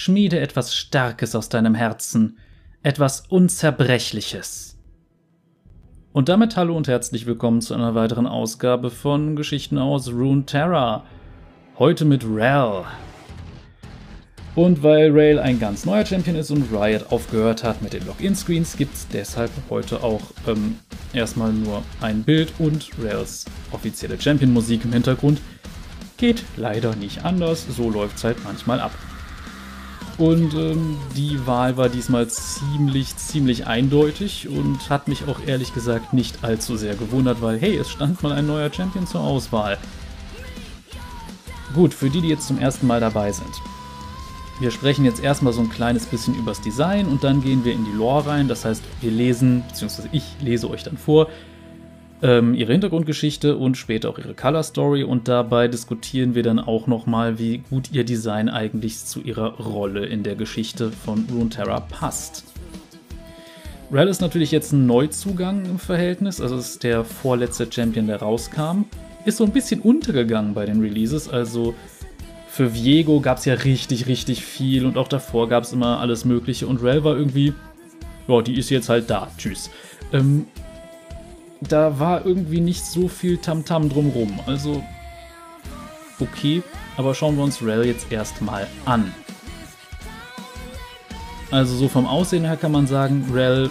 schmiede etwas Starkes aus deinem Herzen, etwas Unzerbrechliches. Und damit hallo und herzlich willkommen zu einer weiteren Ausgabe von Geschichten aus Rune Terra. Heute mit Rel. Und weil Rail ein ganz neuer Champion ist und Riot aufgehört hat mit den Login-Screens, gibt es deshalb heute auch ähm, erstmal nur ein Bild und Rails offizielle Champion-Musik im Hintergrund. Geht leider nicht anders, so läuft es halt manchmal ab. Und ähm, die Wahl war diesmal ziemlich, ziemlich eindeutig und hat mich auch ehrlich gesagt nicht allzu sehr gewundert, weil hey, es stand mal ein neuer Champion zur Auswahl. Gut, für die, die jetzt zum ersten Mal dabei sind. Wir sprechen jetzt erstmal so ein kleines bisschen übers Design und dann gehen wir in die Lore rein. Das heißt, wir lesen, beziehungsweise ich lese euch dann vor, ähm, ihre Hintergrundgeschichte und später auch ihre Color Story und dabei diskutieren wir dann auch nochmal, wie gut ihr Design eigentlich zu ihrer Rolle in der Geschichte von Runeterra passt. Rel ist natürlich jetzt ein Neuzugang im Verhältnis, also ist der vorletzte Champion, der rauskam. Ist so ein bisschen untergegangen bei den Releases, also für Viego gab es ja richtig, richtig viel und auch davor gab es immer alles Mögliche und Rel war irgendwie, ja, die ist jetzt halt da, tschüss. Ähm, da war irgendwie nicht so viel Tamtam -Tam drumrum, also okay, aber schauen wir uns Rel jetzt erstmal an. Also so vom Aussehen her kann man sagen, Rel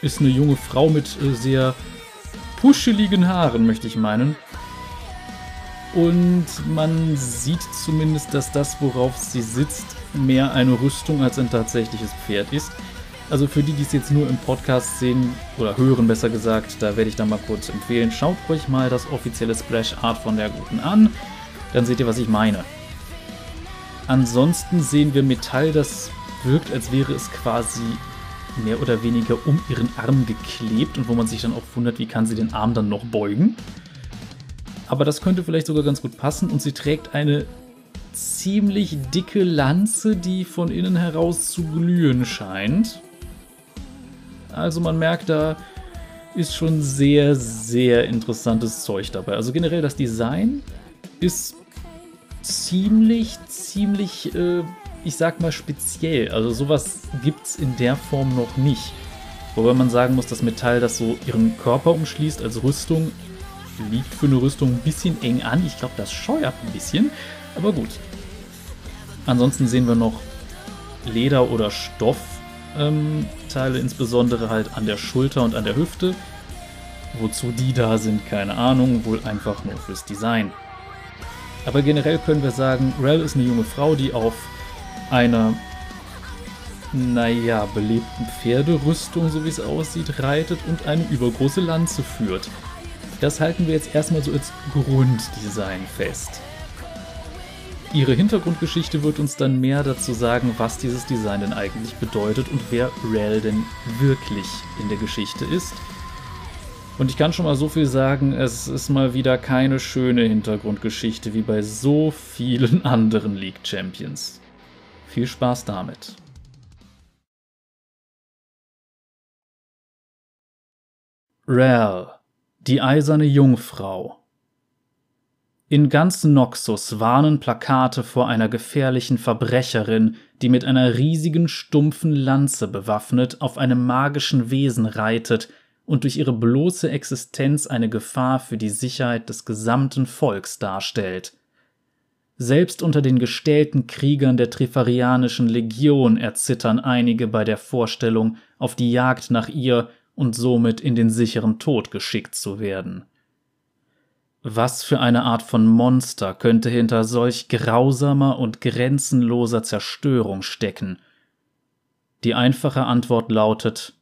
ist eine junge Frau mit äh, sehr puscheligen Haaren, möchte ich meinen. Und man sieht zumindest, dass das, worauf sie sitzt, mehr eine Rüstung als ein tatsächliches Pferd ist. Also für die, die es jetzt nur im Podcast sehen oder hören, besser gesagt, da werde ich dann mal kurz empfehlen. Schaut euch mal das offizielle Splash Art von der Guten an. Dann seht ihr, was ich meine. Ansonsten sehen wir Metall, das wirkt, als wäre es quasi mehr oder weniger um ihren Arm geklebt und wo man sich dann auch wundert, wie kann sie den Arm dann noch beugen aber das könnte vielleicht sogar ganz gut passen. Und sie trägt eine ziemlich dicke Lanze, die von innen heraus zu glühen scheint. Also man merkt, da ist schon sehr, sehr interessantes Zeug dabei. Also generell das Design ist ziemlich, ziemlich, äh, ich sag mal speziell. Also sowas gibt es in der Form noch nicht. Wobei man sagen muss, das Metall, das so ihren Körper umschließt als Rüstung, liegt für eine Rüstung ein bisschen eng an. Ich glaube, das scheuert ein bisschen, aber gut. Ansonsten sehen wir noch Leder- oder Stoffteile, ähm, insbesondere halt an der Schulter und an der Hüfte. Wozu die da sind, keine Ahnung, wohl einfach nur fürs Design. Aber generell können wir sagen, Rel ist eine junge Frau, die auf einer, naja, belebten Pferderüstung, so wie es aussieht, reitet und eine übergroße Lanze führt. Das halten wir jetzt erstmal so als Grunddesign fest. Ihre Hintergrundgeschichte wird uns dann mehr dazu sagen, was dieses Design denn eigentlich bedeutet und wer Rel denn wirklich in der Geschichte ist. Und ich kann schon mal so viel sagen, es ist mal wieder keine schöne Hintergrundgeschichte wie bei so vielen anderen League Champions. Viel Spaß damit. Rel die eiserne Jungfrau. In ganz Noxus warnen Plakate vor einer gefährlichen Verbrecherin, die mit einer riesigen stumpfen Lanze bewaffnet auf einem magischen Wesen reitet und durch ihre bloße Existenz eine Gefahr für die Sicherheit des gesamten Volks darstellt. Selbst unter den gestählten Kriegern der Trifarianischen Legion erzittern einige bei der Vorstellung, auf die Jagd nach ihr und somit in den sicheren Tod geschickt zu werden. Was für eine Art von Monster könnte hinter solch grausamer und grenzenloser Zerstörung stecken? Die einfache Antwort lautet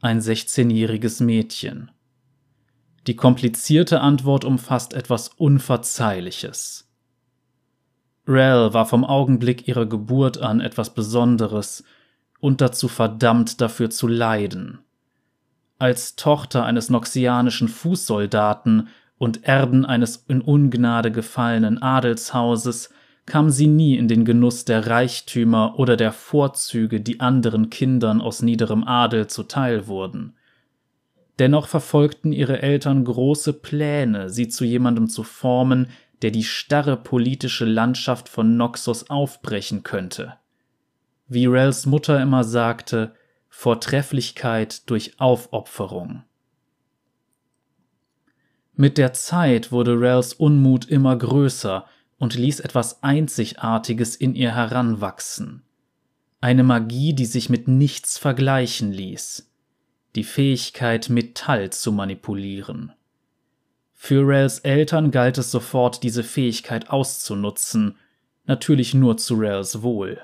ein 16-jähriges Mädchen. Die komplizierte Antwort umfasst etwas Unverzeihliches. Rel war vom Augenblick ihrer Geburt an etwas Besonderes und dazu verdammt dafür zu leiden. Als Tochter eines noxianischen Fußsoldaten und Erben eines in Ungnade gefallenen Adelshauses kam sie nie in den Genuss der Reichtümer oder der Vorzüge, die anderen Kindern aus niederem Adel zuteil wurden. Dennoch verfolgten ihre Eltern große Pläne, sie zu jemandem zu formen, der die starre politische Landschaft von Noxus aufbrechen könnte. Wie Rels Mutter immer sagte, Vortrefflichkeit durch Aufopferung. Mit der Zeit wurde Rels Unmut immer größer und ließ etwas Einzigartiges in ihr heranwachsen. Eine Magie, die sich mit nichts vergleichen ließ. Die Fähigkeit, Metall zu manipulieren. Für Rels Eltern galt es sofort, diese Fähigkeit auszunutzen, natürlich nur zu Rels Wohl.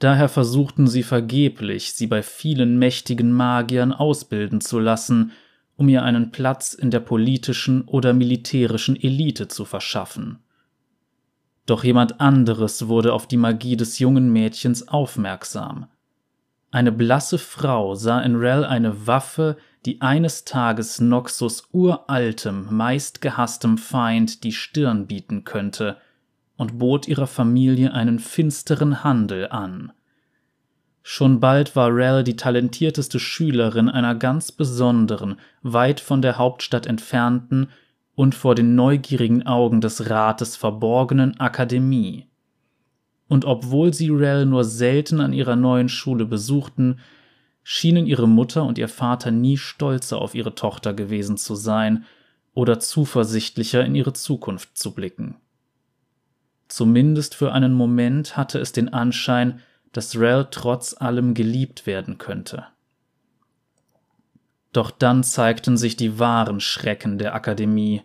Daher versuchten sie vergeblich, sie bei vielen mächtigen Magiern ausbilden zu lassen, um ihr einen Platz in der politischen oder militärischen Elite zu verschaffen. Doch jemand anderes wurde auf die Magie des jungen Mädchens aufmerksam. Eine blasse Frau sah in Rel eine Waffe, die eines Tages Noxus uraltem, meistgehasstem Feind die Stirn bieten könnte – und bot ihrer Familie einen finsteren Handel an. Schon bald war Rel die talentierteste Schülerin einer ganz besonderen, weit von der Hauptstadt entfernten und vor den neugierigen Augen des Rates verborgenen Akademie. Und obwohl sie Rel nur selten an ihrer neuen Schule besuchten, schienen ihre Mutter und ihr Vater nie stolzer auf ihre Tochter gewesen zu sein oder zuversichtlicher in ihre Zukunft zu blicken. Zumindest für einen Moment hatte es den Anschein, dass Rel trotz allem geliebt werden könnte. Doch dann zeigten sich die wahren Schrecken der Akademie.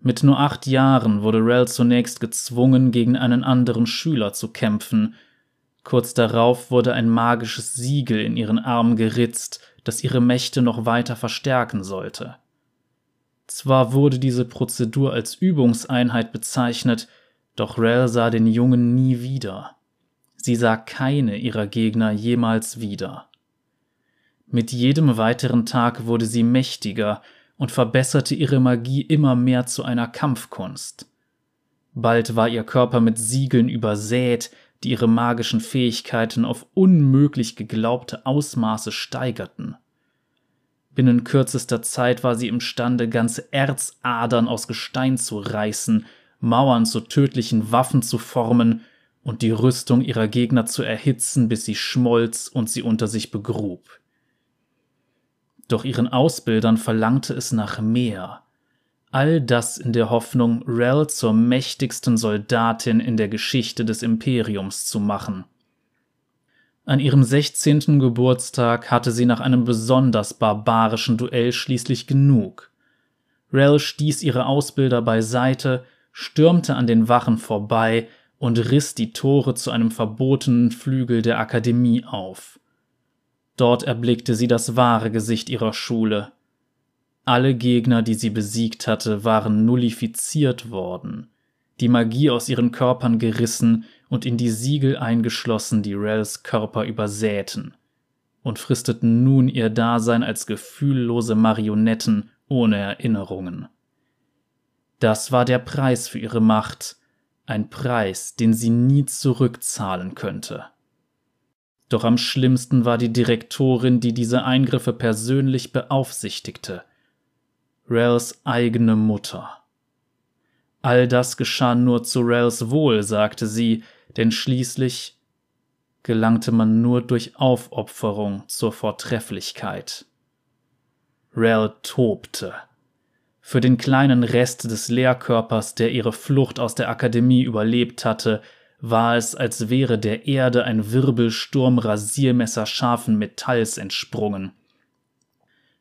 Mit nur acht Jahren wurde Rel zunächst gezwungen, gegen einen anderen Schüler zu kämpfen. Kurz darauf wurde ein magisches Siegel in ihren Arm geritzt, das ihre Mächte noch weiter verstärken sollte. Zwar wurde diese Prozedur als Übungseinheit bezeichnet, doch Rel sah den Jungen nie wieder. Sie sah keine ihrer Gegner jemals wieder. Mit jedem weiteren Tag wurde sie mächtiger und verbesserte ihre Magie immer mehr zu einer Kampfkunst. Bald war ihr Körper mit Siegeln übersät, die ihre magischen Fähigkeiten auf unmöglich geglaubte Ausmaße steigerten. Binnen kürzester Zeit war sie imstande, ganze Erzadern aus Gestein zu reißen Mauern zu tödlichen Waffen zu formen und die Rüstung ihrer Gegner zu erhitzen, bis sie schmolz und sie unter sich begrub. Doch ihren Ausbildern verlangte es nach mehr. All das in der Hoffnung, Rel zur mächtigsten Soldatin in der Geschichte des Imperiums zu machen. An ihrem 16. Geburtstag hatte sie nach einem besonders barbarischen Duell schließlich genug. Rel stieß ihre Ausbilder beiseite stürmte an den Wachen vorbei und riss die Tore zu einem verbotenen Flügel der Akademie auf. Dort erblickte sie das wahre Gesicht ihrer Schule. Alle Gegner, die sie besiegt hatte, waren nullifiziert worden, die Magie aus ihren Körpern gerissen und in die Siegel eingeschlossen, die Rels Körper übersäten, und fristeten nun ihr Dasein als gefühllose Marionetten ohne Erinnerungen. Das war der Preis für ihre Macht, ein Preis, den sie nie zurückzahlen könnte. Doch am schlimmsten war die Direktorin, die diese Eingriffe persönlich beaufsichtigte. Rels eigene Mutter. All das geschah nur zu Rels Wohl, sagte sie, denn schließlich gelangte man nur durch Aufopferung zur Vortrefflichkeit. Rel tobte. Für den kleinen Rest des Lehrkörpers, der ihre Flucht aus der Akademie überlebt hatte, war es, als wäre der Erde ein Wirbelsturm rasiermesserscharfen Metalls entsprungen.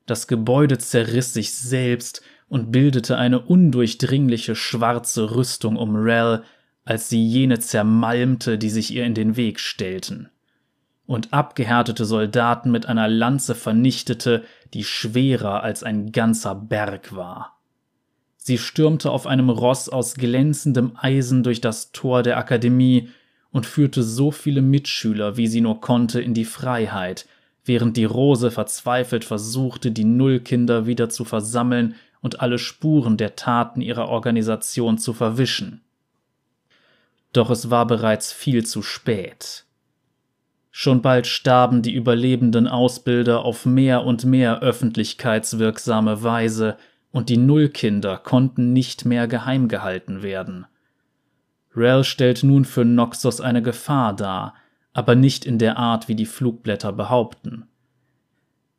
Das Gebäude zerriss sich selbst und bildete eine undurchdringliche schwarze Rüstung um Rel, als sie jene zermalmte, die sich ihr in den Weg stellten. Und abgehärtete Soldaten mit einer Lanze vernichtete, die schwerer als ein ganzer Berg war. Sie stürmte auf einem Ross aus glänzendem Eisen durch das Tor der Akademie und führte so viele Mitschüler, wie sie nur konnte, in die Freiheit, während die Rose verzweifelt versuchte, die Nullkinder wieder zu versammeln und alle Spuren der Taten ihrer Organisation zu verwischen. Doch es war bereits viel zu spät. Schon bald starben die überlebenden Ausbilder auf mehr und mehr öffentlichkeitswirksame Weise, und die Nullkinder konnten nicht mehr geheim gehalten werden. Rel stellt nun für Noxus eine Gefahr dar, aber nicht in der Art, wie die Flugblätter behaupten.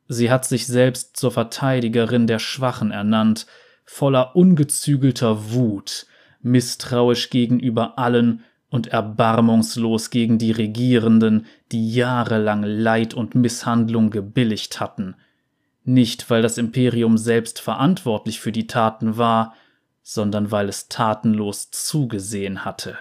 Sie hat sich selbst zur Verteidigerin der Schwachen ernannt, voller ungezügelter Wut, misstrauisch gegenüber allen und erbarmungslos gegen die Regierenden, die jahrelang Leid und Misshandlung gebilligt hatten, nicht weil das Imperium selbst verantwortlich für die Taten war, sondern weil es tatenlos zugesehen hatte.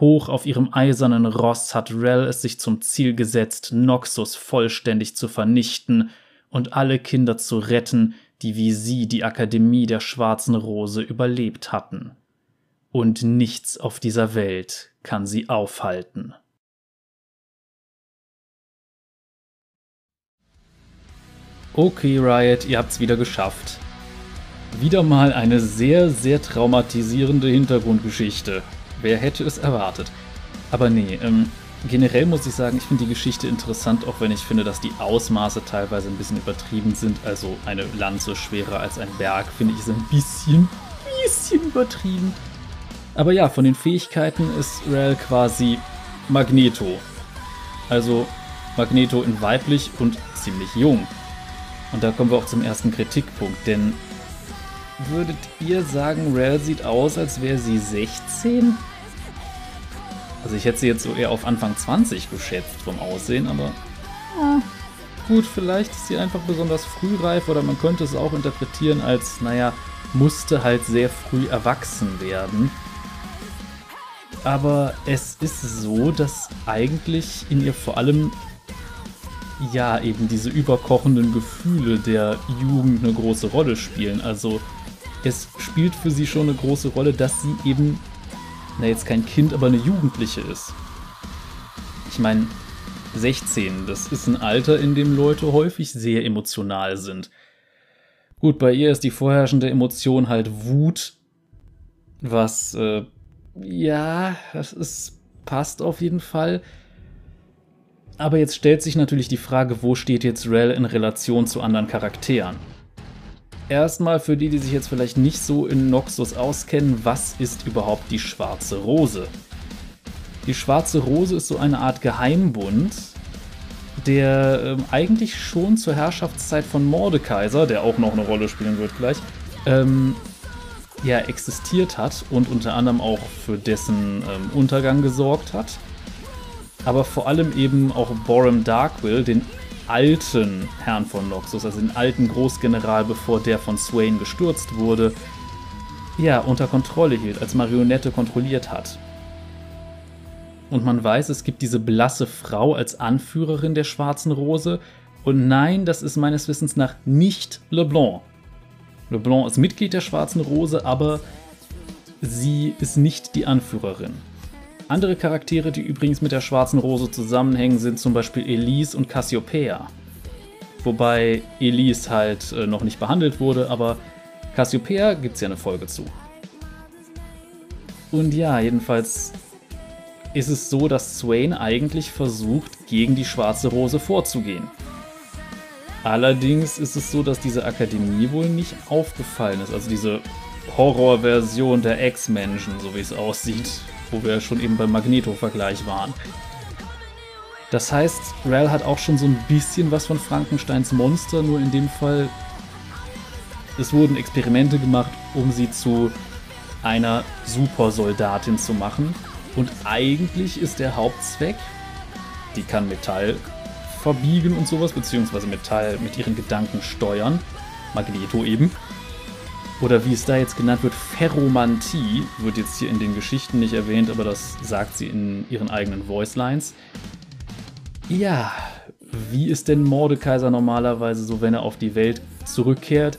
Hoch auf ihrem eisernen Ross hat Rel es sich zum Ziel gesetzt, Noxus vollständig zu vernichten und alle Kinder zu retten, die wie sie die Akademie der Schwarzen Rose überlebt hatten. Und nichts auf dieser Welt kann sie aufhalten. Okay, Riot, ihr habt's wieder geschafft. Wieder mal eine sehr, sehr traumatisierende Hintergrundgeschichte. Wer hätte es erwartet? Aber nee, ähm, generell muss ich sagen, ich finde die Geschichte interessant, auch wenn ich finde, dass die Ausmaße teilweise ein bisschen übertrieben sind. Also eine Lanze schwerer als ein Berg, finde ich, ist ein bisschen, bisschen übertrieben. Aber ja, von den Fähigkeiten ist Rel quasi Magneto. Also Magneto in weiblich und ziemlich jung. Und da kommen wir auch zum ersten Kritikpunkt, denn würdet ihr sagen, Rel sieht aus, als wäre sie 16? Also ich hätte sie jetzt so eher auf Anfang 20 geschätzt vom Aussehen, aber ja, gut, vielleicht ist sie einfach besonders frühreif oder man könnte es auch interpretieren als, naja, musste halt sehr früh erwachsen werden. Aber es ist so, dass eigentlich in ihr vor allem ja eben diese überkochenden Gefühle der Jugend eine große Rolle spielen. Also es spielt für sie schon eine große Rolle, dass sie eben na jetzt kein Kind, aber eine Jugendliche ist. Ich meine, 16, das ist ein Alter, in dem Leute häufig sehr emotional sind. Gut, bei ihr ist die vorherrschende Emotion halt Wut, was, äh, ja, das ist, passt auf jeden Fall. Aber jetzt stellt sich natürlich die Frage, wo steht jetzt Rel in Relation zu anderen Charakteren? Erstmal für die, die sich jetzt vielleicht nicht so in Noxus auskennen, was ist überhaupt die Schwarze Rose? Die Schwarze Rose ist so eine Art Geheimbund, der ähm, eigentlich schon zur Herrschaftszeit von Mordekaiser, der auch noch eine Rolle spielen wird gleich, ähm, ja, existiert hat und unter anderem auch für dessen ähm, Untergang gesorgt hat. Aber vor allem eben auch Borum Darkwill, den alten Herrn von Noxus, also den alten Großgeneral, bevor der von Swain gestürzt wurde, ja, unter Kontrolle hielt, als Marionette kontrolliert hat. Und man weiß, es gibt diese blasse Frau als Anführerin der Schwarzen Rose. Und nein, das ist meines Wissens nach nicht LeBlanc. LeBlanc ist Mitglied der Schwarzen Rose, aber sie ist nicht die Anführerin. Andere Charaktere, die übrigens mit der Schwarzen Rose zusammenhängen, sind zum Beispiel Elise und Cassiopeia. Wobei Elise halt äh, noch nicht behandelt wurde, aber Cassiopeia gibt es ja eine Folge zu. Und ja, jedenfalls ist es so, dass Swain eigentlich versucht, gegen die Schwarze Rose vorzugehen. Allerdings ist es so, dass diese Akademie wohl nicht aufgefallen ist. Also diese Horrorversion der Ex-Menschen, so wie es aussieht, wo wir schon eben beim Magneto-Vergleich waren. Das heißt, Rel hat auch schon so ein bisschen was von Frankensteins Monster, nur in dem Fall, es wurden Experimente gemacht, um sie zu einer Supersoldatin zu machen. Und eigentlich ist der Hauptzweck, die kann Metall verbiegen und sowas, beziehungsweise Metall mit ihren Gedanken steuern. Magneto eben oder wie es da jetzt genannt wird, Ferromantie, wird jetzt hier in den Geschichten nicht erwähnt, aber das sagt sie in ihren eigenen Voicelines. Ja, wie ist denn Mordekaiser normalerweise so, wenn er auf die Welt zurückkehrt?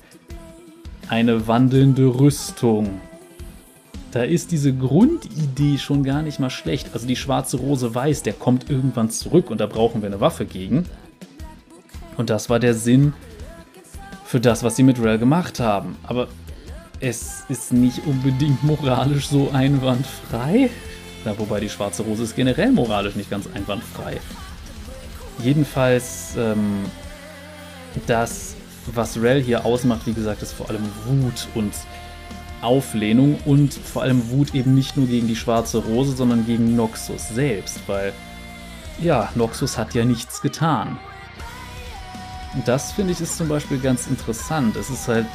Eine wandelnde Rüstung. Da ist diese Grundidee schon gar nicht mal schlecht. Also die schwarze Rose weiß, der kommt irgendwann zurück und da brauchen wir eine Waffe gegen. Und das war der Sinn für das, was sie mit Rel gemacht haben. Aber es ist nicht unbedingt moralisch so einwandfrei. Na, wobei die Schwarze Rose ist generell moralisch nicht ganz einwandfrei. Jedenfalls, ähm, das, was Rel hier ausmacht, wie gesagt, ist vor allem Wut und Auflehnung und vor allem Wut eben nicht nur gegen die Schwarze Rose, sondern gegen Noxus selbst, weil ja, Noxus hat ja nichts getan. Und das finde ich ist zum Beispiel ganz interessant. Es ist halt,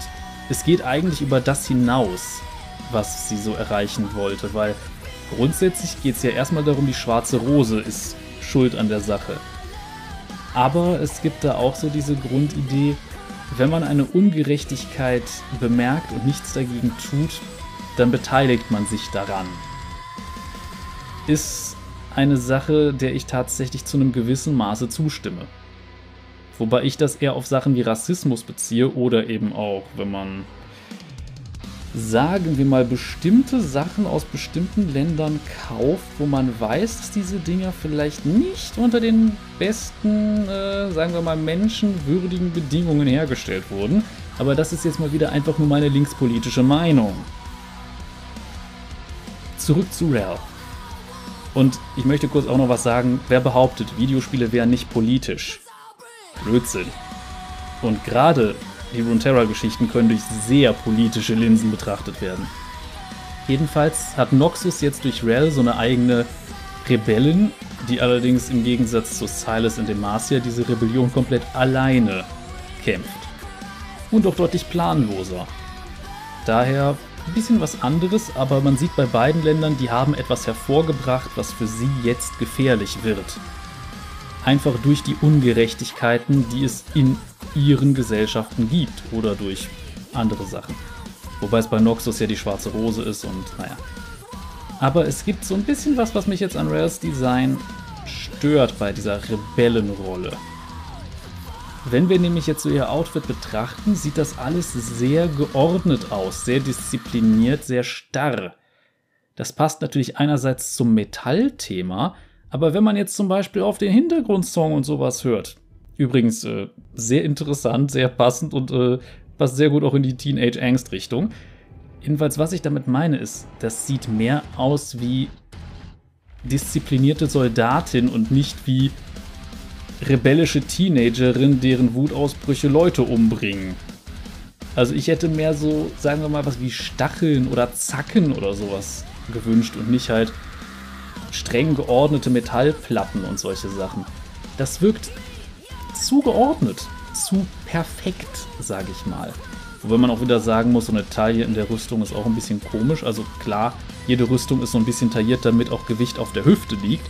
es geht eigentlich über das hinaus, was sie so erreichen wollte, weil grundsätzlich geht es ja erstmal darum, die schwarze Rose ist schuld an der Sache. Aber es gibt da auch so diese Grundidee, wenn man eine Ungerechtigkeit bemerkt und nichts dagegen tut, dann beteiligt man sich daran. Ist eine Sache, der ich tatsächlich zu einem gewissen Maße zustimme. Wobei ich das eher auf Sachen wie Rassismus beziehe oder eben auch, wenn man, sagen wir mal, bestimmte Sachen aus bestimmten Ländern kauft, wo man weiß, dass diese Dinger vielleicht nicht unter den besten, äh, sagen wir mal, menschenwürdigen Bedingungen hergestellt wurden. Aber das ist jetzt mal wieder einfach nur meine linkspolitische Meinung. Zurück zu Ralph. Und ich möchte kurz auch noch was sagen, wer behauptet, Videospiele wären nicht politisch? Blödsinn. Und gerade die Runeterra-Geschichten können durch sehr politische Linsen betrachtet werden. Jedenfalls hat Noxus jetzt durch Rel so eine eigene Rebellin, die allerdings im Gegensatz zu Silas in Demacia diese Rebellion komplett alleine kämpft. Und auch deutlich planloser. Daher ein bisschen was anderes, aber man sieht bei beiden Ländern, die haben etwas hervorgebracht, was für sie jetzt gefährlich wird. Einfach durch die Ungerechtigkeiten, die es in ihren Gesellschaften gibt oder durch andere Sachen. Wobei es bei Noxus ja die schwarze Rose ist und naja. Aber es gibt so ein bisschen was, was mich jetzt an Rails Design stört bei dieser Rebellenrolle. Wenn wir nämlich jetzt so ihr Outfit betrachten, sieht das alles sehr geordnet aus, sehr diszipliniert, sehr starr. Das passt natürlich einerseits zum Metallthema, aber wenn man jetzt zum Beispiel auf den Hintergrundsong und sowas hört, übrigens äh, sehr interessant, sehr passend und äh, passt sehr gut auch in die Teenage-Angst-Richtung. Jedenfalls, was ich damit meine, ist, das sieht mehr aus wie disziplinierte Soldatin und nicht wie rebellische Teenagerin, deren Wutausbrüche Leute umbringen. Also ich hätte mehr so, sagen wir mal, was wie Stacheln oder Zacken oder sowas gewünscht und nicht halt streng geordnete Metallplatten und solche Sachen. Das wirkt zu geordnet, zu perfekt, sage ich mal. Wobei man auch wieder sagen muss, so eine Taille in der Rüstung ist auch ein bisschen komisch. Also klar, jede Rüstung ist so ein bisschen tailliert, damit auch Gewicht auf der Hüfte liegt.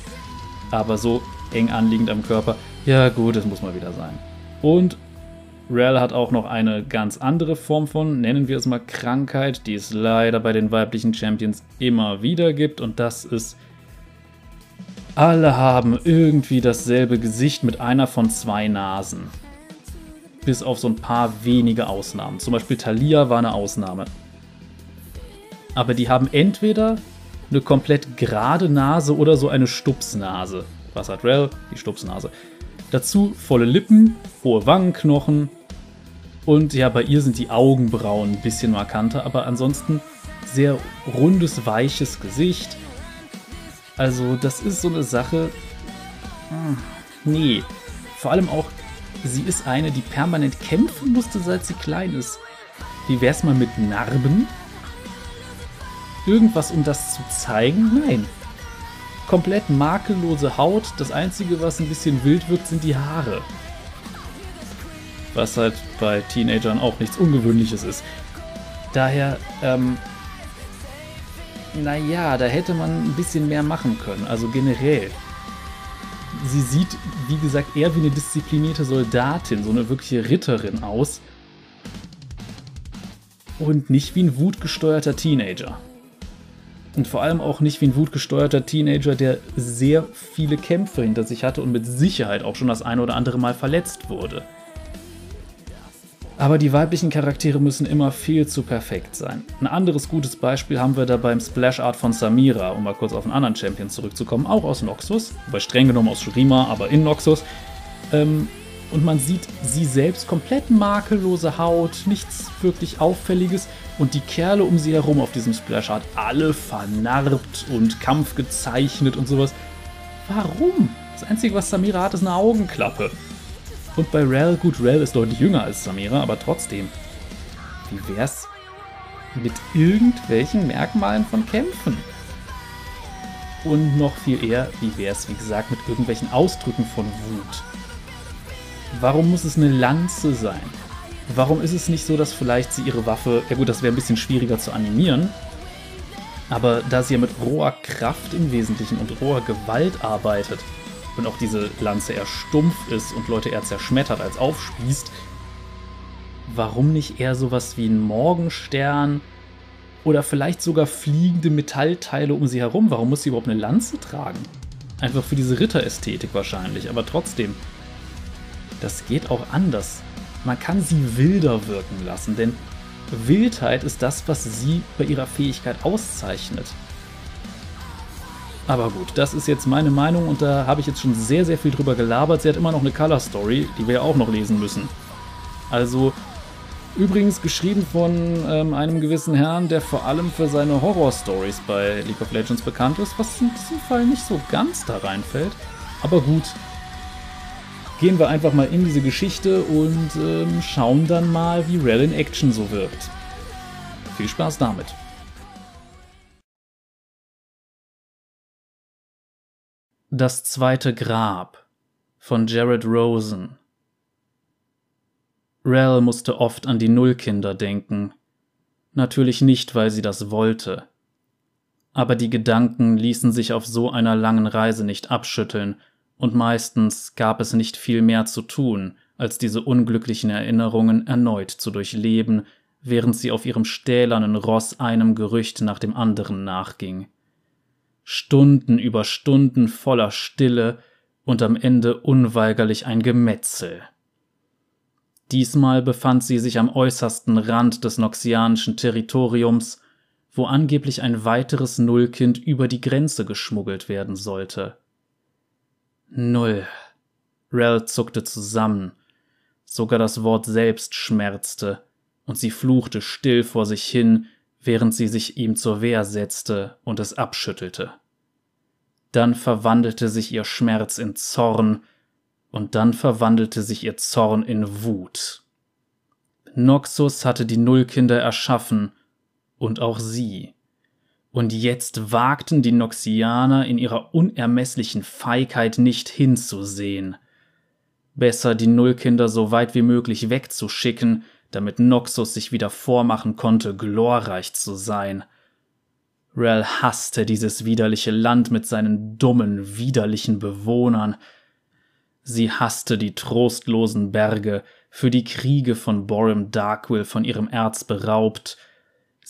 Aber so eng anliegend am Körper ja, gut, das muss mal wieder sein. Und Rel hat auch noch eine ganz andere Form von, nennen wir es mal Krankheit, die es leider bei den weiblichen Champions immer wieder gibt. Und das ist, alle haben irgendwie dasselbe Gesicht mit einer von zwei Nasen. Bis auf so ein paar wenige Ausnahmen. Zum Beispiel Thalia war eine Ausnahme. Aber die haben entweder eine komplett gerade Nase oder so eine Stupsnase. Was hat Rel? Die Stupsnase. Dazu volle Lippen, hohe Wangenknochen und ja, bei ihr sind die Augenbrauen ein bisschen markanter, aber ansonsten sehr rundes, weiches Gesicht. Also das ist so eine Sache. Hm, nee, vor allem auch, sie ist eine, die permanent kämpfen musste, seit sie klein ist. Wie wär's mal mit Narben? Irgendwas, um das zu zeigen? Nein komplett makellose Haut. Das Einzige, was ein bisschen wild wirkt, sind die Haare. Was halt bei Teenagern auch nichts Ungewöhnliches ist. Daher, ähm, naja, da hätte man ein bisschen mehr machen können. Also generell. Sie sieht, wie gesagt, eher wie eine disziplinierte Soldatin, so eine wirkliche Ritterin aus. Und nicht wie ein wutgesteuerter Teenager. Und vor allem auch nicht wie ein wutgesteuerter Teenager, der sehr viele Kämpfe hinter sich hatte und mit Sicherheit auch schon das eine oder andere Mal verletzt wurde. Aber die weiblichen Charaktere müssen immer viel zu perfekt sein. Ein anderes gutes Beispiel haben wir da beim Splash Art von Samira, um mal kurz auf einen anderen Champion zurückzukommen, auch aus Noxus, wobei streng genommen aus Shurima, aber in Noxus. Ähm, und man sieht sie selbst komplett makellose Haut, nichts wirklich Auffälliges und die Kerle um sie herum auf diesem Splash Art alle vernarbt und kampfgezeichnet und sowas. Warum? Das Einzige, was Samira hat, ist eine Augenklappe. Und bei Rel, gut, Rel ist deutlich jünger als Samira, aber trotzdem. Wie wär's mit irgendwelchen Merkmalen von Kämpfen? Und noch viel eher, wie wäre es, wie gesagt, mit irgendwelchen Ausdrücken von Wut. Warum muss es eine Lanze sein? Warum ist es nicht so, dass vielleicht sie ihre Waffe, ja gut, das wäre ein bisschen schwieriger zu animieren, aber da sie ja mit roher Kraft im Wesentlichen und roher Gewalt arbeitet und auch diese Lanze eher stumpf ist und Leute eher zerschmettert als aufspießt, warum nicht eher sowas wie ein Morgenstern oder vielleicht sogar fliegende Metallteile um sie herum? Warum muss sie überhaupt eine Lanze tragen? Einfach für diese Ritterästhetik wahrscheinlich, aber trotzdem, das geht auch anders. Man kann sie wilder wirken lassen, denn Wildheit ist das, was sie bei ihrer Fähigkeit auszeichnet. Aber gut, das ist jetzt meine Meinung und da habe ich jetzt schon sehr, sehr viel drüber gelabert. Sie hat immer noch eine Color Story, die wir ja auch noch lesen müssen. Also, übrigens geschrieben von ähm, einem gewissen Herrn, der vor allem für seine Horror-Stories bei League of Legends bekannt ist, was in diesem Fall nicht so ganz da reinfällt. Aber gut, gehen wir einfach mal in diese Geschichte und ähm, schauen dann mal, wie Rel in Action so wirkt. Viel Spaß damit. Das zweite Grab von Jared Rosen Rel musste oft an die Nullkinder denken. Natürlich nicht, weil sie das wollte. Aber die Gedanken ließen sich auf so einer langen Reise nicht abschütteln und meistens gab es nicht viel mehr zu tun, als diese unglücklichen Erinnerungen erneut zu durchleben, während sie auf ihrem stählernen Ross einem Gerücht nach dem anderen nachging. Stunden über Stunden voller Stille und am Ende unweigerlich ein Gemetzel. Diesmal befand sie sich am äußersten Rand des noxianischen Territoriums, wo angeblich ein weiteres Nullkind über die Grenze geschmuggelt werden sollte. Null. Rel zuckte zusammen. Sogar das Wort selbst schmerzte, und sie fluchte still vor sich hin, während sie sich ihm zur Wehr setzte und es abschüttelte. Dann verwandelte sich ihr Schmerz in Zorn, und dann verwandelte sich ihr Zorn in Wut. Noxus hatte die Nullkinder erschaffen, und auch sie und jetzt wagten die Noxianer in ihrer unermesslichen Feigheit nicht hinzusehen. Besser die Nullkinder so weit wie möglich wegzuschicken, damit Noxus sich wieder vormachen konnte, glorreich zu sein. Rel hasste dieses widerliche Land mit seinen dummen, widerlichen Bewohnern. Sie hasste die trostlosen Berge, für die Kriege von Borim Darkwill von ihrem Erz beraubt,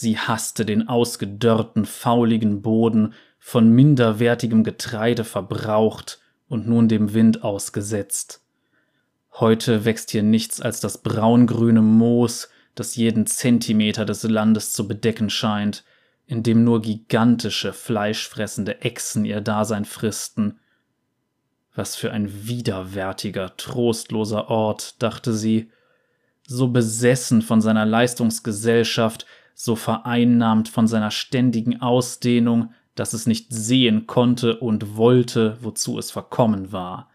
Sie hasste den ausgedörrten, fauligen Boden, von minderwertigem Getreide verbraucht und nun dem Wind ausgesetzt. Heute wächst hier nichts als das braungrüne Moos, das jeden Zentimeter des Landes zu bedecken scheint, in dem nur gigantische, fleischfressende Echsen ihr Dasein fristen. Was für ein widerwärtiger, trostloser Ort, dachte sie, so besessen von seiner Leistungsgesellschaft, so vereinnahmt von seiner ständigen Ausdehnung, dass es nicht sehen konnte und wollte, wozu es verkommen war.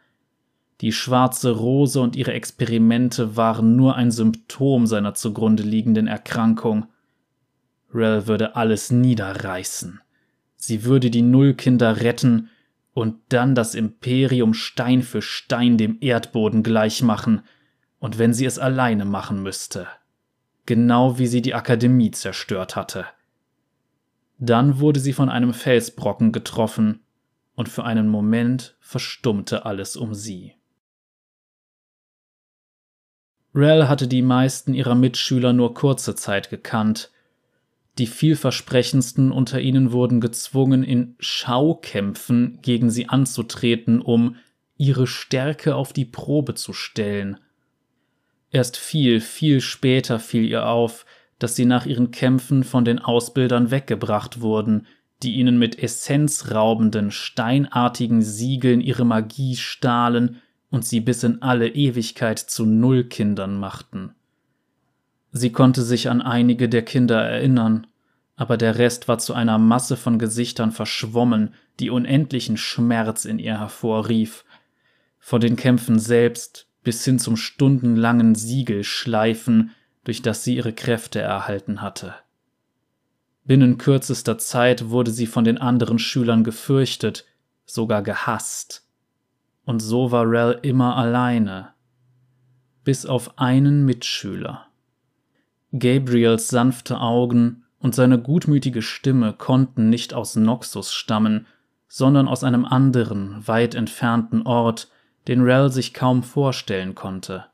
Die schwarze Rose und ihre Experimente waren nur ein Symptom seiner zugrunde liegenden Erkrankung. Rel würde alles niederreißen. Sie würde die Nullkinder retten und dann das Imperium Stein für Stein dem Erdboden gleichmachen, und wenn sie es alleine machen müsste genau wie sie die Akademie zerstört hatte. Dann wurde sie von einem Felsbrocken getroffen, und für einen Moment verstummte alles um sie. Rel hatte die meisten ihrer Mitschüler nur kurze Zeit gekannt. Die vielversprechendsten unter ihnen wurden gezwungen, in Schaukämpfen gegen sie anzutreten, um ihre Stärke auf die Probe zu stellen – Erst viel, viel später fiel ihr auf, dass sie nach ihren Kämpfen von den Ausbildern weggebracht wurden, die ihnen mit essenzraubenden, steinartigen Siegeln ihre Magie stahlen und sie bis in alle Ewigkeit zu Nullkindern machten. Sie konnte sich an einige der Kinder erinnern, aber der Rest war zu einer Masse von Gesichtern verschwommen, die unendlichen Schmerz in ihr hervorrief. Von den Kämpfen selbst bis hin zum stundenlangen Siegelschleifen, durch das sie ihre Kräfte erhalten hatte. Binnen kürzester Zeit wurde sie von den anderen Schülern gefürchtet, sogar gehasst. Und so war Rel immer alleine. Bis auf einen Mitschüler. Gabriels sanfte Augen und seine gutmütige Stimme konnten nicht aus Noxus stammen, sondern aus einem anderen, weit entfernten Ort, den Rel sich kaum vorstellen konnte.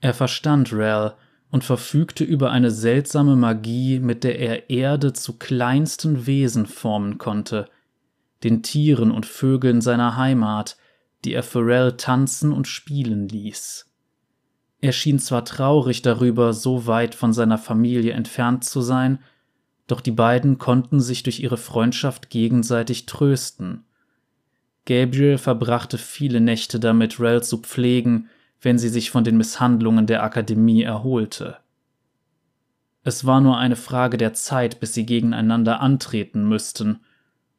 Er verstand Rel und verfügte über eine seltsame Magie, mit der er Erde zu kleinsten Wesen formen konnte, den Tieren und Vögeln seiner Heimat, die er für Rel tanzen und spielen ließ. Er schien zwar traurig darüber, so weit von seiner Familie entfernt zu sein, doch die beiden konnten sich durch ihre Freundschaft gegenseitig trösten. Gabriel verbrachte viele Nächte damit, Rel zu pflegen, wenn sie sich von den Misshandlungen der Akademie erholte. Es war nur eine Frage der Zeit, bis sie gegeneinander antreten müssten,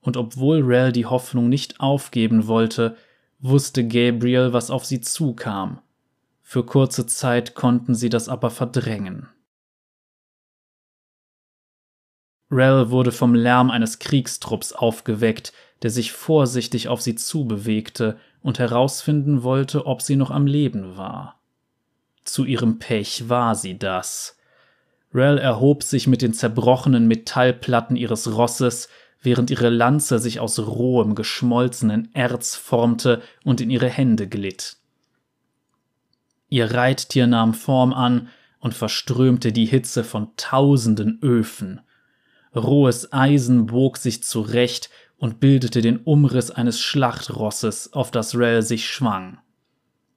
und obwohl Rel die Hoffnung nicht aufgeben wollte, wusste Gabriel, was auf sie zukam. Für kurze Zeit konnten sie das aber verdrängen. Rel wurde vom Lärm eines Kriegstrupps aufgeweckt, der sich vorsichtig auf sie zubewegte und herausfinden wollte, ob sie noch am Leben war. Zu ihrem Pech war sie das. Rel erhob sich mit den zerbrochenen Metallplatten ihres Rosses, während ihre Lanze sich aus rohem, geschmolzenen Erz formte und in ihre Hände glitt. Ihr Reittier nahm Form an und verströmte die Hitze von tausenden Öfen. Rohes Eisen bog sich zurecht und bildete den Umriss eines Schlachtrosses, auf das Rel sich schwang.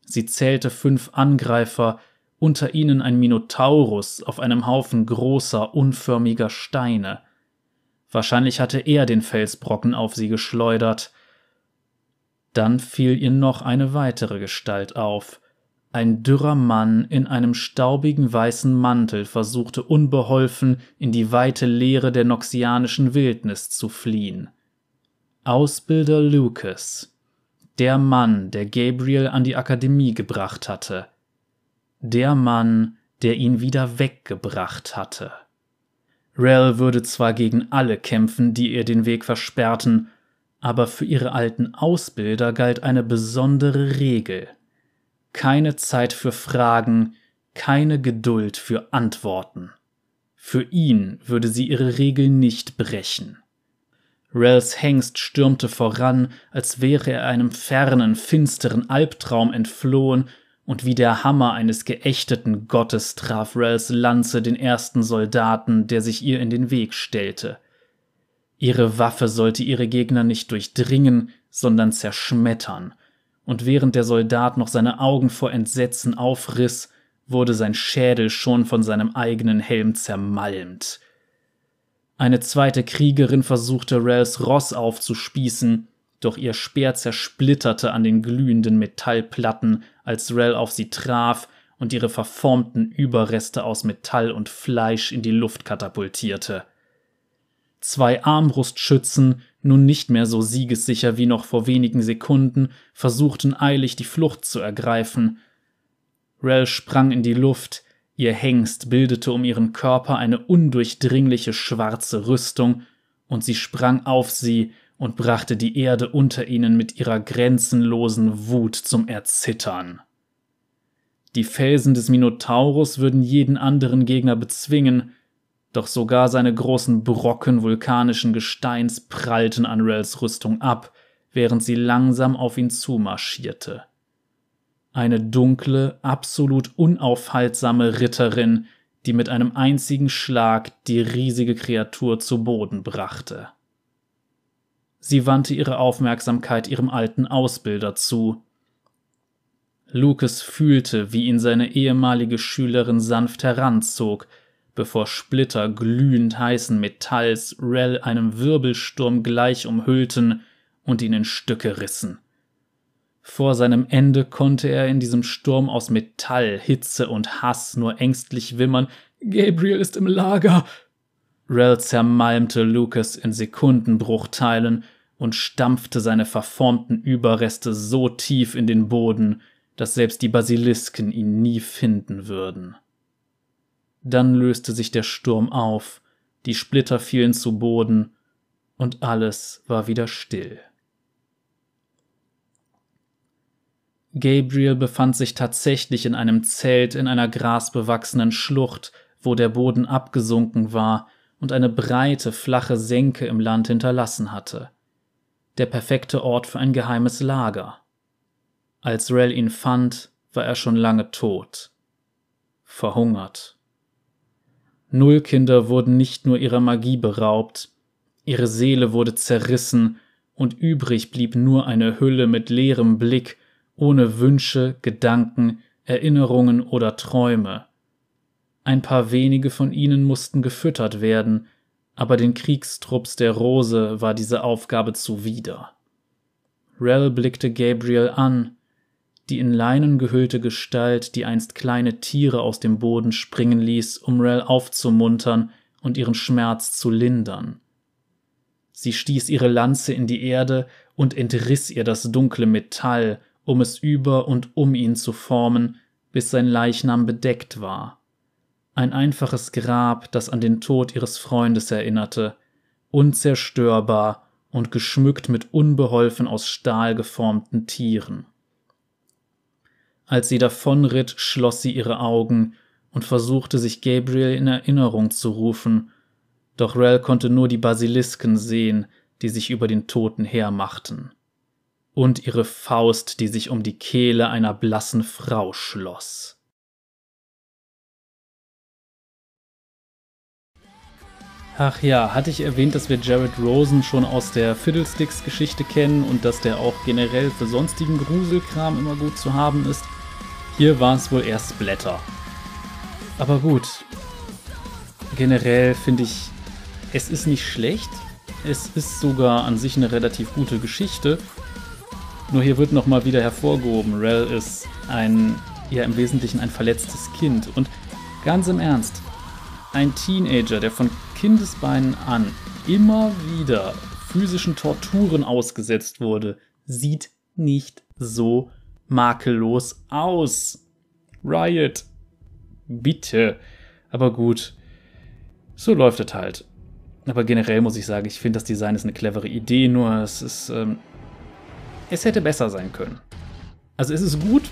Sie zählte fünf Angreifer, unter ihnen ein Minotaurus auf einem Haufen großer, unförmiger Steine. Wahrscheinlich hatte er den Felsbrocken auf sie geschleudert. Dann fiel ihr noch eine weitere Gestalt auf. Ein dürrer Mann in einem staubigen weißen Mantel versuchte unbeholfen in die weite Leere der noxianischen Wildnis zu fliehen. Ausbilder Lucas, der Mann, der Gabriel an die Akademie gebracht hatte, der Mann, der ihn wieder weggebracht hatte. Rel würde zwar gegen alle kämpfen, die ihr den Weg versperrten, aber für ihre alten Ausbilder galt eine besondere Regel. Keine Zeit für Fragen, keine Geduld für Antworten. Für ihn würde sie ihre Regel nicht brechen. Rels Hengst stürmte voran, als wäre er einem fernen, finsteren Albtraum entflohen, und wie der Hammer eines geächteten Gottes traf Rels Lanze den ersten Soldaten, der sich ihr in den Weg stellte. Ihre Waffe sollte ihre Gegner nicht durchdringen, sondern zerschmettern, und während der Soldat noch seine Augen vor Entsetzen aufriss, wurde sein Schädel schon von seinem eigenen Helm zermalmt. Eine zweite Kriegerin versuchte Rels Ross aufzuspießen, doch ihr Speer zersplitterte an den glühenden Metallplatten, als Rel auf sie traf und ihre verformten Überreste aus Metall und Fleisch in die Luft katapultierte. Zwei Armbrustschützen, nun nicht mehr so siegessicher wie noch vor wenigen Sekunden, versuchten eilig die Flucht zu ergreifen. Rel sprang in die Luft, Ihr Hengst bildete um ihren Körper eine undurchdringliche schwarze Rüstung, und sie sprang auf sie und brachte die Erde unter ihnen mit ihrer grenzenlosen Wut zum Erzittern. Die Felsen des Minotaurus würden jeden anderen Gegner bezwingen, doch sogar seine großen Brocken vulkanischen Gesteins prallten an Rels Rüstung ab, während sie langsam auf ihn zumarschierte eine dunkle, absolut unaufhaltsame Ritterin, die mit einem einzigen Schlag die riesige Kreatur zu Boden brachte. Sie wandte ihre Aufmerksamkeit ihrem alten Ausbilder zu. Lucas fühlte, wie ihn seine ehemalige Schülerin sanft heranzog, bevor Splitter glühend heißen Metalls Rel einem Wirbelsturm gleich umhüllten und ihn in Stücke rissen. Vor seinem Ende konnte er in diesem Sturm aus Metall, Hitze und Hass nur ängstlich wimmern. Gabriel ist im Lager. Rel zermalmte Lucas in Sekundenbruchteilen und stampfte seine verformten Überreste so tief in den Boden, dass selbst die Basilisken ihn nie finden würden. Dann löste sich der Sturm auf, die Splitter fielen zu Boden und alles war wieder still. Gabriel befand sich tatsächlich in einem Zelt in einer grasbewachsenen Schlucht, wo der Boden abgesunken war und eine breite, flache Senke im Land hinterlassen hatte. Der perfekte Ort für ein geheimes Lager. Als Rel ihn fand, war er schon lange tot. Verhungert. Nullkinder wurden nicht nur ihrer Magie beraubt, ihre Seele wurde zerrissen und übrig blieb nur eine Hülle mit leerem Blick, ohne Wünsche, Gedanken, Erinnerungen oder Träume. Ein paar wenige von ihnen mussten gefüttert werden, aber den Kriegstrupps der Rose war diese Aufgabe zuwider. Rel blickte Gabriel an, die in Leinen gehüllte Gestalt, die einst kleine Tiere aus dem Boden springen ließ, um Rel aufzumuntern und ihren Schmerz zu lindern. Sie stieß ihre Lanze in die Erde und entriss ihr das dunkle Metall, um es über und um ihn zu formen, bis sein Leichnam bedeckt war. Ein einfaches Grab, das an den Tod ihres Freundes erinnerte, unzerstörbar und geschmückt mit unbeholfen aus Stahl geformten Tieren. Als sie davonritt, schloss sie ihre Augen und versuchte sich Gabriel in Erinnerung zu rufen, doch Rel konnte nur die Basilisken sehen, die sich über den Toten hermachten und ihre Faust, die sich um die Kehle einer blassen Frau schloss. Ach ja, hatte ich erwähnt, dass wir Jared Rosen schon aus der Fiddlesticks-Geschichte kennen und dass der auch generell für sonstigen Gruselkram immer gut zu haben ist? Hier war es wohl erst Blätter. Aber gut. Generell finde ich, es ist nicht schlecht. Es ist sogar an sich eine relativ gute Geschichte. Nur hier wird nochmal wieder hervorgehoben, Rel ist ein, ja im Wesentlichen ein verletztes Kind. Und ganz im Ernst, ein Teenager, der von Kindesbeinen an immer wieder physischen Torturen ausgesetzt wurde, sieht nicht so makellos aus. Riot. Bitte. Aber gut. So läuft es halt. Aber generell muss ich sagen, ich finde, das Design ist eine clevere Idee, nur es ist ähm, es hätte besser sein können. Also es ist gut,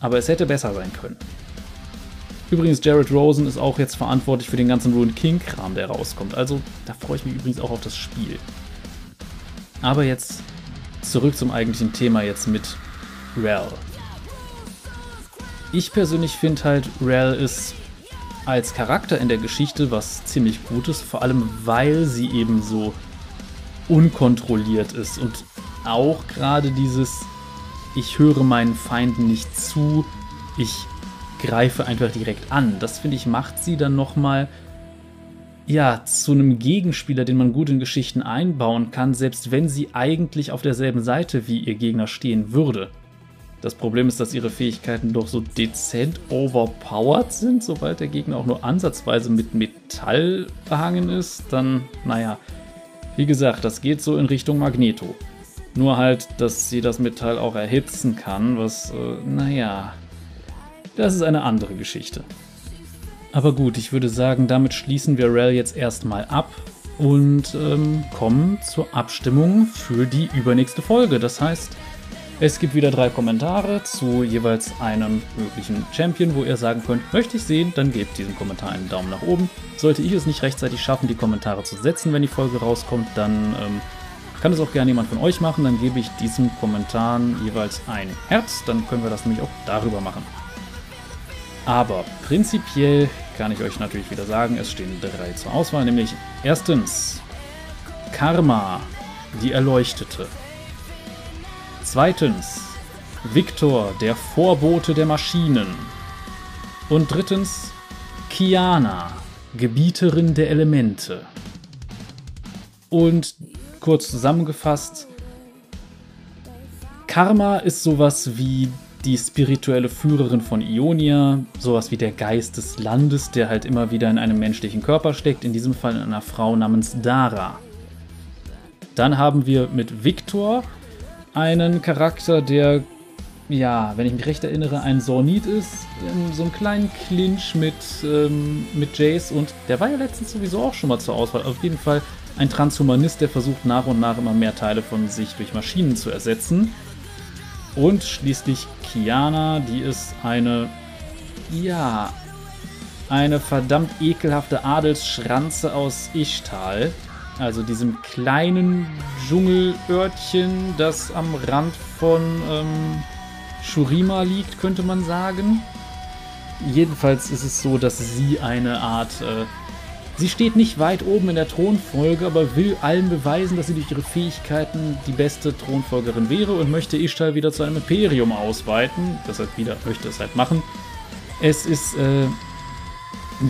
aber es hätte besser sein können. Übrigens, Jared Rosen ist auch jetzt verantwortlich für den ganzen Ruined King-Kram, der rauskommt. Also da freue ich mich übrigens auch auf das Spiel. Aber jetzt zurück zum eigentlichen Thema jetzt mit Rel. Ich persönlich finde halt, Rel ist als Charakter in der Geschichte was ziemlich Gutes, vor allem weil sie eben so unkontrolliert ist und auch gerade dieses, ich höre meinen Feinden nicht zu, ich greife einfach direkt an. Das finde ich macht sie dann nochmal ja, zu einem Gegenspieler, den man gut in Geschichten einbauen kann, selbst wenn sie eigentlich auf derselben Seite wie ihr Gegner stehen würde. Das Problem ist, dass ihre Fähigkeiten doch so dezent overpowered sind. Sobald der Gegner auch nur ansatzweise mit Metall behangen ist, dann, naja, wie gesagt, das geht so in Richtung Magneto. Nur halt, dass sie das Metall auch erhitzen kann, was, äh, naja, das ist eine andere Geschichte. Aber gut, ich würde sagen, damit schließen wir Rel jetzt erstmal ab und ähm, kommen zur Abstimmung für die übernächste Folge. Das heißt, es gibt wieder drei Kommentare zu jeweils einem möglichen Champion, wo ihr sagen könnt, möchte ich sehen, dann gebt diesem Kommentar einen Daumen nach oben. Sollte ich es nicht rechtzeitig schaffen, die Kommentare zu setzen, wenn die Folge rauskommt, dann ähm, kann es auch gerne jemand von euch machen, dann gebe ich diesem Kommentar jeweils ein Herz, dann können wir das nämlich auch darüber machen. Aber prinzipiell kann ich euch natürlich wieder sagen, es stehen drei zur Auswahl, nämlich erstens Karma, die Erleuchtete. Zweitens Victor, der Vorbote der Maschinen. Und drittens Kiana, Gebieterin der Elemente. Und kurz zusammengefasst, Karma ist sowas wie die spirituelle Führerin von Ionia, sowas wie der Geist des Landes, der halt immer wieder in einem menschlichen Körper steckt, in diesem Fall in einer Frau namens Dara. Dann haben wir mit Victor einen Charakter, der ja, wenn ich mich recht erinnere, ein Sornit ist, in so einem kleinen Clinch mit, ähm, mit Jace und der war ja letztens sowieso auch schon mal zur Auswahl. Auf jeden Fall ein Transhumanist, der versucht nach und nach immer mehr Teile von sich durch Maschinen zu ersetzen. Und schließlich Kiana, die ist eine, ja, eine verdammt ekelhafte Adelsschranze aus Ishtal. Also diesem kleinen Dschungelörtchen, das am Rand von ähm, Shurima liegt, könnte man sagen. Jedenfalls ist es so, dass sie eine Art. Äh, sie steht nicht weit oben in der Thronfolge, aber will allen beweisen, dass sie durch ihre Fähigkeiten die beste Thronfolgerin wäre und möchte Ishtal wieder zu einem Imperium ausweiten. Deshalb wieder möchte es halt machen. Es ist. Äh,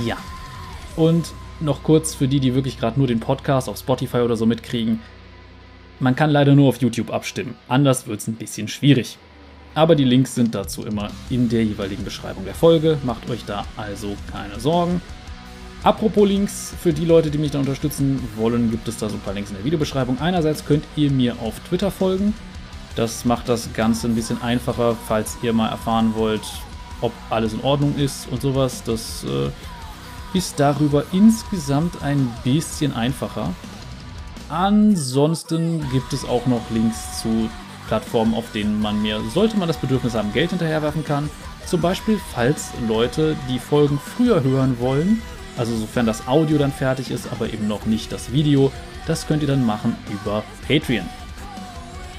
ja. Und noch kurz für die, die wirklich gerade nur den Podcast auf Spotify oder so mitkriegen. Man kann leider nur auf YouTube abstimmen. Anders wird es ein bisschen schwierig. Aber die Links sind dazu immer in der jeweiligen Beschreibung der Folge. Macht euch da also keine Sorgen. Apropos Links, für die Leute, die mich da unterstützen wollen, gibt es da so ein paar Links in der Videobeschreibung. Einerseits könnt ihr mir auf Twitter folgen. Das macht das Ganze ein bisschen einfacher, falls ihr mal erfahren wollt, ob alles in Ordnung ist und sowas. Das äh, ist darüber insgesamt ein bisschen einfacher. Ansonsten gibt es auch noch Links zu Plattformen, auf denen man mir, sollte man das Bedürfnis haben, Geld hinterherwerfen kann. Zum Beispiel, falls Leute die Folgen früher hören wollen, also sofern das Audio dann fertig ist, aber eben noch nicht das Video, das könnt ihr dann machen über Patreon.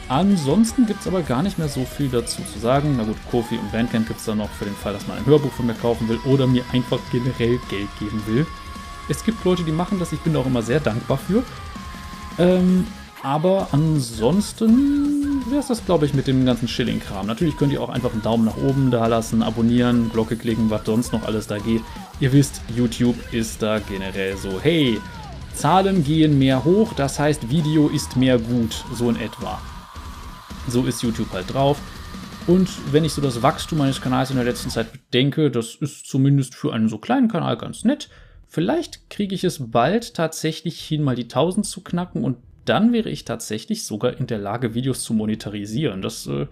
Ansonsten gibt es aber gar nicht mehr so viel dazu zu sagen. Na gut, Kofi und Bandcamp gibt es da noch für den Fall, dass man ein Hörbuch von mir kaufen will oder mir einfach generell Geld geben will. Es gibt Leute, die machen das, ich bin da auch immer sehr dankbar für. Ähm, aber ansonsten wäre es das, glaube ich, mit dem ganzen Schilling-Kram. Natürlich könnt ihr auch einfach einen Daumen nach oben da lassen, abonnieren, Glocke klicken, was sonst noch alles da geht. Ihr wisst, YouTube ist da generell so, hey, Zahlen gehen mehr hoch, das heißt, Video ist mehr gut, so in etwa. So ist YouTube halt drauf. Und wenn ich so das Wachstum meines Kanals in der letzten Zeit bedenke, das ist zumindest für einen so kleinen Kanal ganz nett. Vielleicht kriege ich es bald tatsächlich hin, mal die 1000 zu knacken und dann wäre ich tatsächlich sogar in der Lage, Videos zu monetarisieren. Das, äh,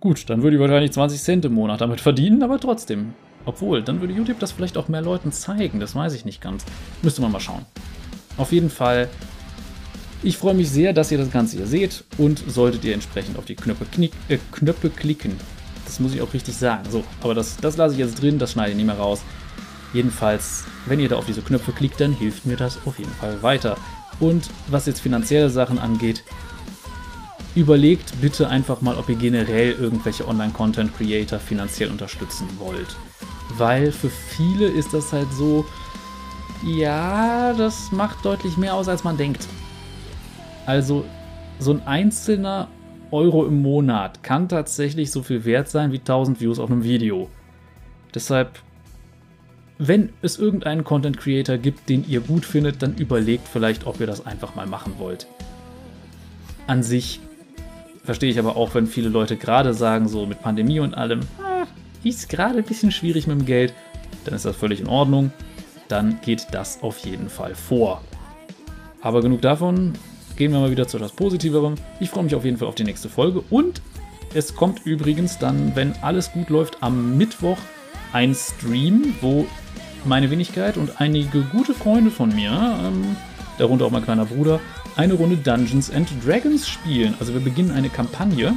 gut, dann würde ich wahrscheinlich 20 Cent im Monat damit verdienen, aber trotzdem. Obwohl, dann würde YouTube das vielleicht auch mehr Leuten zeigen, das weiß ich nicht ganz. Müsste man mal schauen. Auf jeden Fall, ich freue mich sehr, dass ihr das Ganze hier seht und solltet ihr entsprechend auf die Knöpfe, knick, äh, Knöpfe klicken. Das muss ich auch richtig sagen. So, aber das, das lasse ich jetzt drin, das schneide ich nicht mehr raus. Jedenfalls, wenn ihr da auf diese Knöpfe klickt, dann hilft mir das auf jeden Fall weiter. Und was jetzt finanzielle Sachen angeht, überlegt bitte einfach mal, ob ihr generell irgendwelche Online-Content-Creator finanziell unterstützen wollt. Weil für viele ist das halt so, ja, das macht deutlich mehr aus, als man denkt. Also so ein einzelner Euro im Monat kann tatsächlich so viel wert sein wie 1000 Views auf einem Video. Deshalb wenn es irgendeinen Content Creator gibt, den ihr gut findet, dann überlegt vielleicht, ob ihr das einfach mal machen wollt. An sich verstehe ich aber auch, wenn viele Leute gerade sagen, so mit Pandemie und allem, ah, ist gerade ein bisschen schwierig mit dem Geld, dann ist das völlig in Ordnung. Dann geht das auf jeden Fall vor. Aber genug davon, gehen wir mal wieder zu etwas Positiverem. Ich freue mich auf jeden Fall auf die nächste Folge und es kommt übrigens dann, wenn alles gut läuft, am Mittwoch ein Stream, wo meine Wenigkeit und einige gute Freunde von mir, ähm, darunter auch mein kleiner Bruder, eine Runde Dungeons and Dragons spielen. Also wir beginnen eine Kampagne,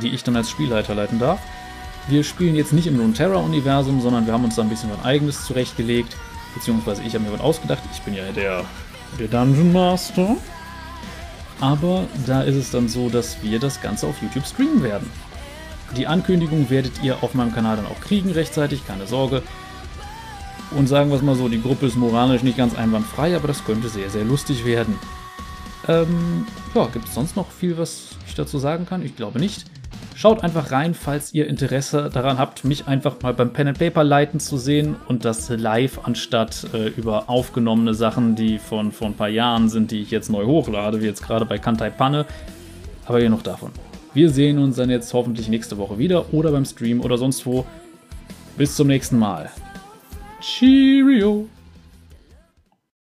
die ich dann als Spielleiter leiten darf. Wir spielen jetzt nicht im Runeterra-Universum, sondern wir haben uns da ein bisschen was eigenes zurechtgelegt. Beziehungsweise ich habe mir was ausgedacht. Ich bin ja der, der Dungeon Master. Aber da ist es dann so, dass wir das Ganze auf YouTube streamen werden. Die Ankündigung werdet ihr auf meinem Kanal dann auch kriegen rechtzeitig, keine Sorge. Und sagen wir es mal so, die Gruppe ist moralisch nicht ganz einwandfrei, aber das könnte sehr, sehr lustig werden. Ähm, ja, gibt es sonst noch viel, was ich dazu sagen kann? Ich glaube nicht. Schaut einfach rein, falls ihr Interesse daran habt, mich einfach mal beim Pen and Paper leiten zu sehen und das live anstatt äh, über aufgenommene Sachen, die von vor ein paar Jahren sind, die ich jetzt neu hochlade, wie jetzt gerade bei Kantai Panne. Aber genug davon. Wir sehen uns dann jetzt hoffentlich nächste Woche wieder oder beim Stream oder sonst wo. Bis zum nächsten Mal. Cheerio!